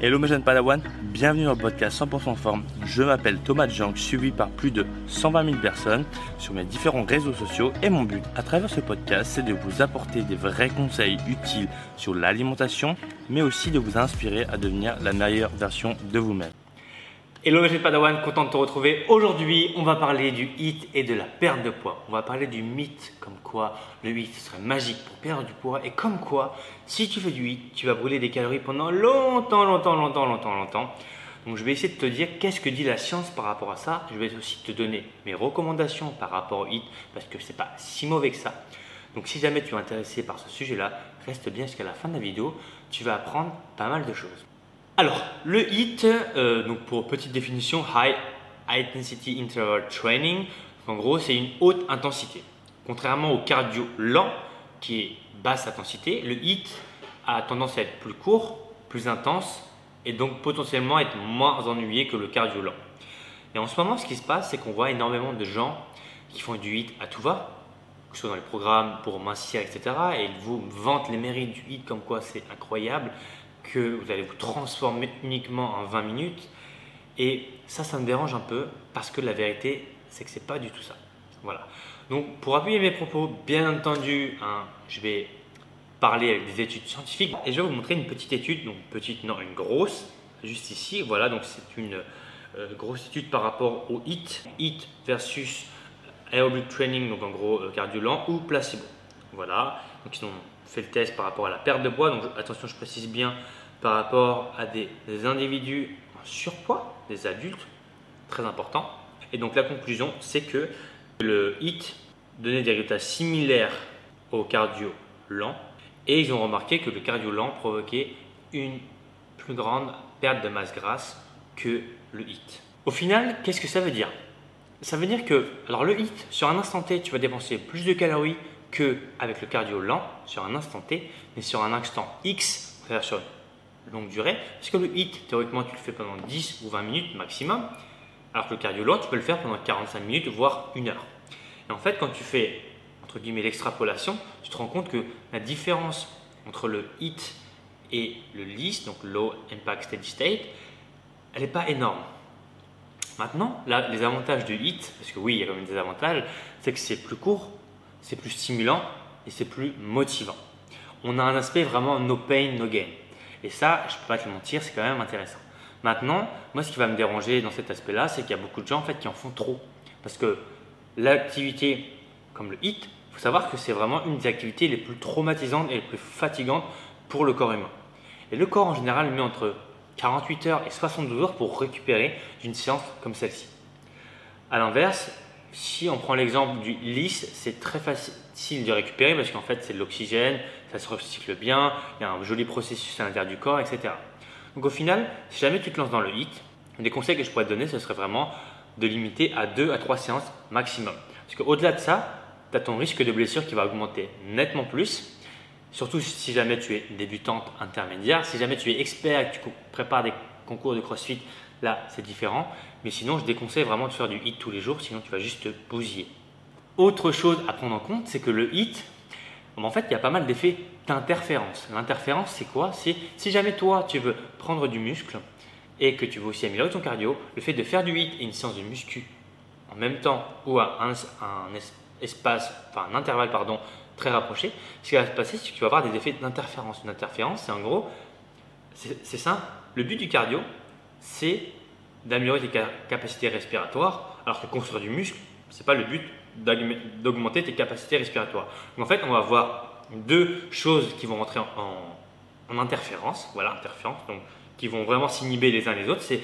Hello mes jeunes Padawan, bienvenue dans le podcast 100% forme. Je m'appelle Thomas Jank, suivi par plus de 120 000 personnes sur mes différents réseaux sociaux et mon but à travers ce podcast c'est de vous apporter des vrais conseils utiles sur l'alimentation mais aussi de vous inspirer à devenir la meilleure version de vous-même. Hello mes Padawan, content de te retrouver. Aujourd'hui, on va parler du HIT et de la perte de poids. On va parler du mythe comme quoi le HIT serait magique pour perdre du poids et comme quoi si tu fais du HIT, tu vas brûler des calories pendant longtemps, longtemps, longtemps, longtemps, longtemps. Donc je vais essayer de te dire qu'est-ce que dit la science par rapport à ça. Je vais aussi te donner mes recommandations par rapport au HIT parce que c'est pas si mauvais que ça. Donc si jamais tu es intéressé par ce sujet-là, reste bien jusqu'à la fin de la vidéo. Tu vas apprendre pas mal de choses. Alors, le HIT, euh, donc pour petite définition, High Intensity Interval Training, en gros, c'est une haute intensité. Contrairement au cardio lent, qui est basse intensité, le HIT a tendance à être plus court, plus intense, et donc potentiellement être moins ennuyé que le cardio lent. Et en ce moment, ce qui se passe, c'est qu'on voit énormément de gens qui font du HIT à tout va, que ce soit dans les programmes pour mincir, etc. Et ils vous vantent les mérites du HIT comme quoi c'est incroyable que vous allez vous transformer uniquement en 20 minutes. Et ça, ça me dérange un peu parce que la vérité, c'est que c'est pas du tout ça. Voilà. Donc, pour appuyer mes propos, bien entendu, hein, je vais parler avec des études scientifiques et je vais vous montrer une petite étude, donc petite, non, une grosse, juste ici. Voilà, donc c'est une euh, grosse étude par rapport au HIT, HIT versus aerobic training, donc en gros euh, cardio lent ou placebo. Voilà, donc ils ont fait le test par rapport à la perte de poids. Donc attention, je précise bien par rapport à des, individus en surpoids, des adultes, très important. Et donc la conclusion, c'est que le HIT donnait des résultats similaires au cardio lent. Et ils ont remarqué que le cardio lent provoquait une plus grande perte de masse grasse que le HIT. Au final, qu'est-ce que ça veut dire? Ça veut dire que, alors le HIT, sur un instant T, tu vas dépenser plus de calories avec le cardio lent sur un instant T, mais sur un instant X, c'est-à-dire sur une longue durée, parce que le HIT, théoriquement, tu le fais pendant 10 ou 20 minutes maximum, alors que le cardio lent, tu peux le faire pendant 45 minutes, voire une heure. Et en fait, quand tu fais, entre guillemets, l'extrapolation, tu te rends compte que la différence entre le HIT et le LIS, donc Low Impact Steady State, elle n'est pas énorme. Maintenant, là, les avantages du HIT, parce que oui, il y a quand même des avantages, c'est que c'est plus court, c'est plus stimulant et c'est plus motivant. On a un aspect vraiment no pain, no gain. Et ça, je ne peux pas te mentir, c'est quand même intéressant. Maintenant, moi, ce qui va me déranger dans cet aspect-là, c'est qu'il y a beaucoup de gens en fait qui en font trop. Parce que l'activité comme le HIT, il faut savoir que c'est vraiment une des activités les plus traumatisantes et les plus fatigantes pour le corps humain. Et le corps en général met entre 48 heures et 72 heures pour récupérer d'une séance comme celle-ci. A l'inverse, si on prend l'exemple du lisse, c'est très facile de récupérer parce qu'en fait c'est de l'oxygène, ça se recycle bien, il y a un joli processus à l'intérieur du corps, etc. Donc au final, si jamais tu te lances dans le HIT, des conseils que je pourrais te donner, ce serait vraiment de limiter à 2 à 3 séances maximum. Parce qu'au-delà de ça, tu as ton risque de blessure qui va augmenter nettement plus. Surtout si jamais tu es débutante intermédiaire. Si jamais tu es expert et que tu prépares des concours de CrossFit, là c'est différent. Mais sinon, je déconseille vraiment de faire du hit tous les jours, sinon tu vas juste te bousiller. Autre chose à prendre en compte, c'est que le hit, en fait, il y a pas mal d'effets d'interférence. L'interférence, c'est quoi? C'est si jamais toi, tu veux prendre du muscle et que tu veux aussi améliorer ton cardio, le fait de faire du hit et une séance de muscu en même temps ou à un, espace, enfin un intervalle pardon, très rapproché, ce qui va se passer, c'est que tu vas avoir des effets d'interférence. Une interférence, c'est en gros, c'est simple. Le but du cardio, c'est d'améliorer tes capacités respiratoires, alors que construire du muscle, ce n'est pas le but d'augmenter tes capacités respiratoires. Donc en fait, on va avoir deux choses qui vont rentrer en, interférence, voilà, interférence, donc qui vont vraiment s'inhiber les uns les autres, c'est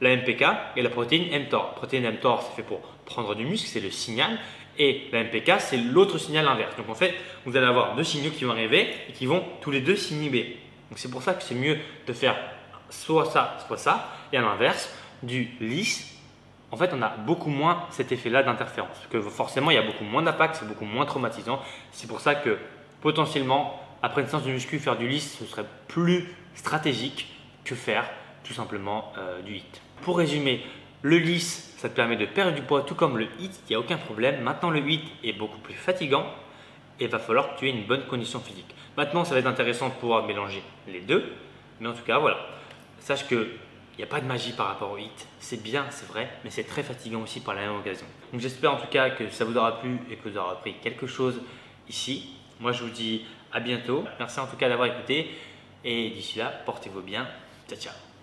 la MPK et la protéine mTOR. Protéine mTOR, c'est fait pour prendre du muscle, c'est le signal, et la MPK, c'est l'autre signal inverse. Donc en fait, vous allez avoir deux signaux qui vont arriver et qui vont tous les deux s'inhiber. Donc c'est pour ça que c'est mieux de faire soit ça, soit ça, et à l'inverse, du lisse, en fait, on a beaucoup moins cet effet-là d'interférence. Que forcément, il y a beaucoup moins d'impact, c'est beaucoup moins traumatisant. C'est pour ça que potentiellement, après une séance de muscu, faire du lisse, ce serait plus stratégique que faire tout simplement euh, du hit. Pour résumer, le lisse, ça te permet de perdre du poids, tout comme le hit, il n'y a aucun problème. Maintenant, le hit est beaucoup plus fatigant et il va falloir que tu aies une bonne condition physique. Maintenant, ça va être intéressant de pouvoir mélanger les deux, mais en tout cas, voilà sache que il n'y a pas de magie par rapport au hit. C'est bien, c'est vrai, mais c'est très fatigant aussi par la même occasion. Donc j'espère en tout cas que ça vous aura plu et que vous aurez appris quelque chose ici. Moi je vous dis à bientôt. Merci en tout cas d'avoir écouté. Et d'ici là, portez-vous bien. Ciao ciao.